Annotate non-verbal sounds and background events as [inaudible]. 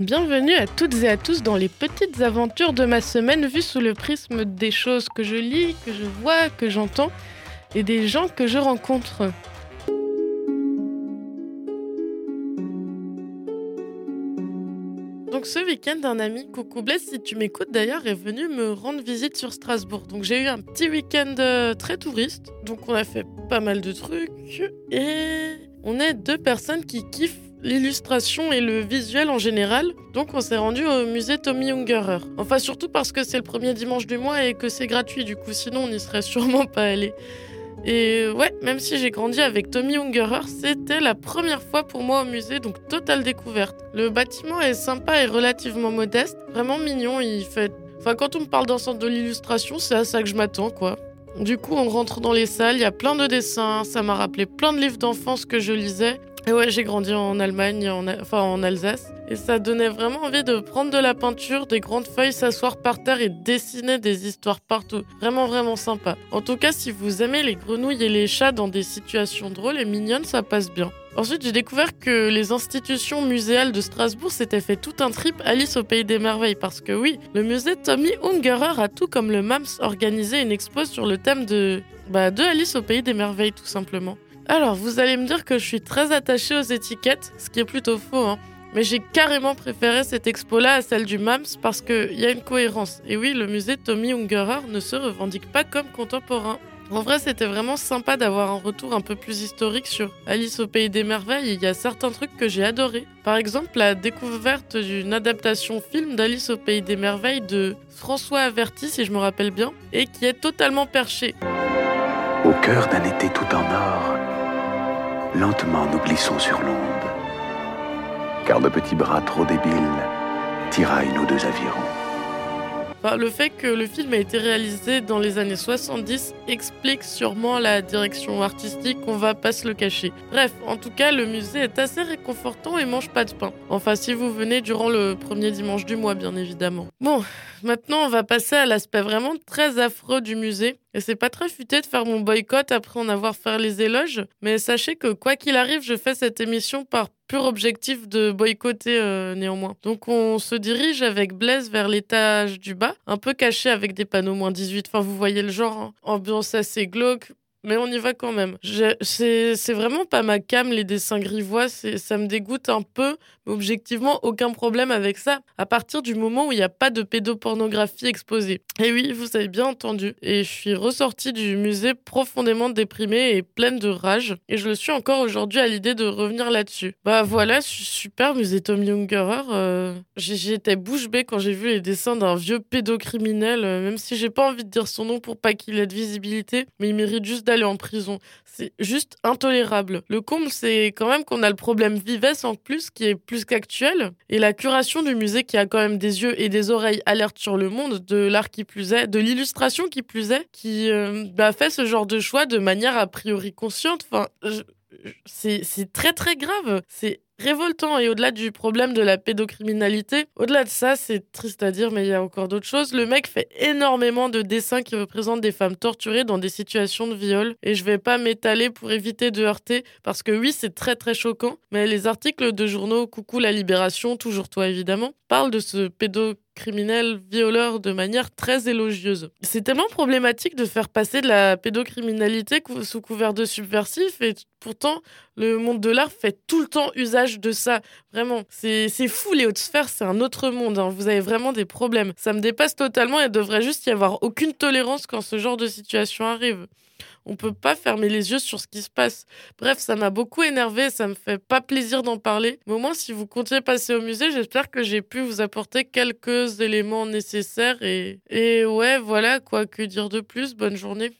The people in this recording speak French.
Bienvenue à toutes et à tous dans les petites aventures de ma semaine vues sous le prisme des choses que je lis, que je vois, que j'entends et des gens que je rencontre. Donc ce week-end, un ami, coucou Blaise, si tu m'écoutes d'ailleurs, est venu me rendre visite sur Strasbourg. Donc j'ai eu un petit week-end euh, très touriste. Donc on a fait pas mal de trucs et on est deux personnes qui kiffent l'illustration et le visuel en général. Donc on s'est rendu au musée Tommy Ungerer. Enfin surtout parce que c'est le premier dimanche du mois et que c'est gratuit. Du coup sinon on n'y serait [laughs] sûrement pas allé. Et ouais, même si j'ai grandi avec Tommy Ungerer, c'était la première fois pour moi au musée, donc totale découverte. Le bâtiment est sympa et relativement modeste, vraiment mignon. Il fait, enfin quand on me parle centre de l'illustration, c'est à ça que je m'attends quoi. Du coup, on rentre dans les salles, il y a plein de dessins, ça m'a rappelé plein de livres d'enfance que je lisais. Et ouais, j'ai grandi en Allemagne, en, enfin en Alsace. Et ça donnait vraiment envie de prendre de la peinture, des grandes feuilles, s'asseoir par terre et dessiner des histoires partout. Vraiment, vraiment sympa. En tout cas, si vous aimez les grenouilles et les chats dans des situations drôles et mignonnes, ça passe bien. Ensuite, j'ai découvert que les institutions muséales de Strasbourg s'étaient fait tout un trip Alice au Pays des Merveilles. Parce que oui, le musée Tommy Ungerer a tout comme le MAMS organisé une expo sur le thème de, bah, de Alice au Pays des Merveilles, tout simplement. Alors, vous allez me dire que je suis très attachée aux étiquettes, ce qui est plutôt faux, hein. Mais j'ai carrément préféré cette expo-là à celle du MAMS parce qu'il y a une cohérence. Et oui, le musée Tommy Ungerer ne se revendique pas comme contemporain. En vrai, c'était vraiment sympa d'avoir un retour un peu plus historique sur Alice au Pays des Merveilles. Il y a certains trucs que j'ai adorés. Par exemple, la découverte d'une adaptation film d'Alice au Pays des Merveilles de François Averti, si je me rappelle bien, et qui est totalement perché. Au cœur d'un été tout en or, lentement nous glissons sur l'onde, car de petits bras trop débiles tiraillent nos deux avirons. Le fait que le film ait été réalisé dans les années 70 explique sûrement la direction artistique, on va pas se le cacher. Bref, en tout cas, le musée est assez réconfortant et mange pas de pain. Enfin, si vous venez durant le premier dimanche du mois, bien évidemment. Bon, maintenant on va passer à l'aspect vraiment très affreux du musée. Et c'est pas très futé de faire mon boycott après en avoir fait les éloges, mais sachez que quoi qu'il arrive, je fais cette émission par pur objectif de boycotter euh, néanmoins. Donc on se dirige avec Blaise vers l'étage du bas, un peu caché avec des panneaux moins 18. Enfin, vous voyez le genre, hein. ambiance assez glauque, mais on y va quand même. C'est vraiment pas ma cam, les dessins grivois, ça me dégoûte un peu, mais objectivement, aucun problème avec ça, à partir du moment où il n'y a pas de pédopornographie exposée. Et oui, vous avez bien entendu. Et je suis ressortie du musée profondément déprimée et pleine de rage, et je le suis encore aujourd'hui à l'idée de revenir là-dessus. Bah voilà, super musée Tom Younger. Euh, J'étais bouche bée quand j'ai vu les dessins d'un vieux pédocriminel, euh, même si j'ai pas envie de dire son nom pour pas qu'il ait de visibilité, mais il mérite juste d'aller en prison. C'est juste intolérable. Le comble, c'est quand même qu'on a le problème Vives en plus, qui est plus qu'actuel. Et la curation du musée, qui a quand même des yeux et des oreilles alertes sur le monde, de l'art qui plus est, de l'illustration qui plus est, qui euh, bah, fait ce genre de choix de manière a priori consciente. Enfin, c'est très très grave. C'est révoltant et au-delà du problème de la pédocriminalité, au-delà de ça, c'est triste à dire, mais il y a encore d'autres choses. Le mec fait énormément de dessins qui représentent des femmes torturées dans des situations de viol et je vais pas m'étaler pour éviter de heurter parce que oui, c'est très très choquant, mais les articles de journaux Coucou la Libération, toujours toi évidemment, parlent de ce pédocriminalité criminel violeur de manière très élogieuse. C'est tellement problématique de faire passer de la pédocriminalité sous couvert de subversif et pourtant le monde de l'art fait tout le temps usage de ça. Vraiment, c'est fou les hautes sphères, c'est un autre monde. Hein. Vous avez vraiment des problèmes. Ça me dépasse totalement et devrait juste y avoir aucune tolérance quand ce genre de situation arrive on peut pas fermer les yeux sur ce qui se passe. Bref, ça m'a beaucoup énervé, ça me fait pas plaisir d'en parler. Au moins, si vous comptiez passer au musée, j'espère que j'ai pu vous apporter quelques éléments nécessaires et, et ouais, voilà, quoi que dire de plus. Bonne journée.